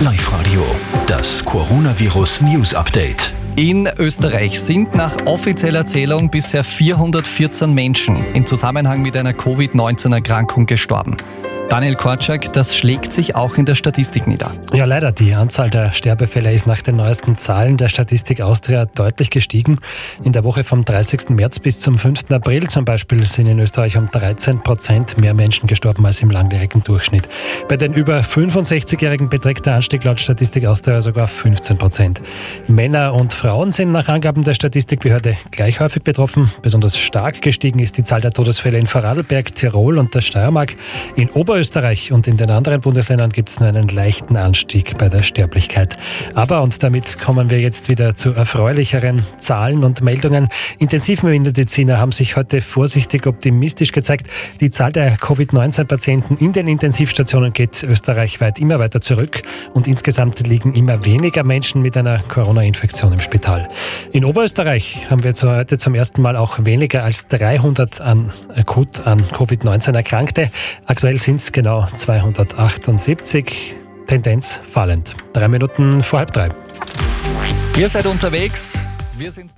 Live Radio, das Coronavirus News Update. In Österreich sind nach offizieller Zählung bisher 414 Menschen im Zusammenhang mit einer Covid-19-Erkrankung gestorben. Daniel Korczak, das schlägt sich auch in der Statistik nieder. Ja, leider. Die Anzahl der Sterbefälle ist nach den neuesten Zahlen der Statistik Austria deutlich gestiegen. In der Woche vom 30. März bis zum 5. April zum Beispiel sind in Österreich um 13 Prozent mehr Menschen gestorben als im langjährigen Durchschnitt. Bei den über 65-Jährigen beträgt der Anstieg laut Statistik Austria sogar 15 Prozent. Männer und Frauen sind nach Angaben der Statistikbehörde gleich häufig betroffen. Besonders stark gestiegen ist die Zahl der Todesfälle in Vorarlberg, Tirol und der Steiermark. In Ober Oberösterreich und in den anderen Bundesländern gibt es nur einen leichten Anstieg bei der Sterblichkeit. Aber, und damit kommen wir jetzt wieder zu erfreulicheren Zahlen und Meldungen, Intensivmediziner haben sich heute vorsichtig optimistisch gezeigt. Die Zahl der Covid-19-Patienten in den Intensivstationen geht österreichweit immer weiter zurück und insgesamt liegen immer weniger Menschen mit einer Corona-Infektion im Spital. In Oberösterreich haben wir heute zum ersten Mal auch weniger als 300 an akut an Covid-19 Erkrankte. Aktuell sind es genau 278. Tendenz fallend. Drei Minuten vor halb drei. Ihr seid unterwegs. Wir sind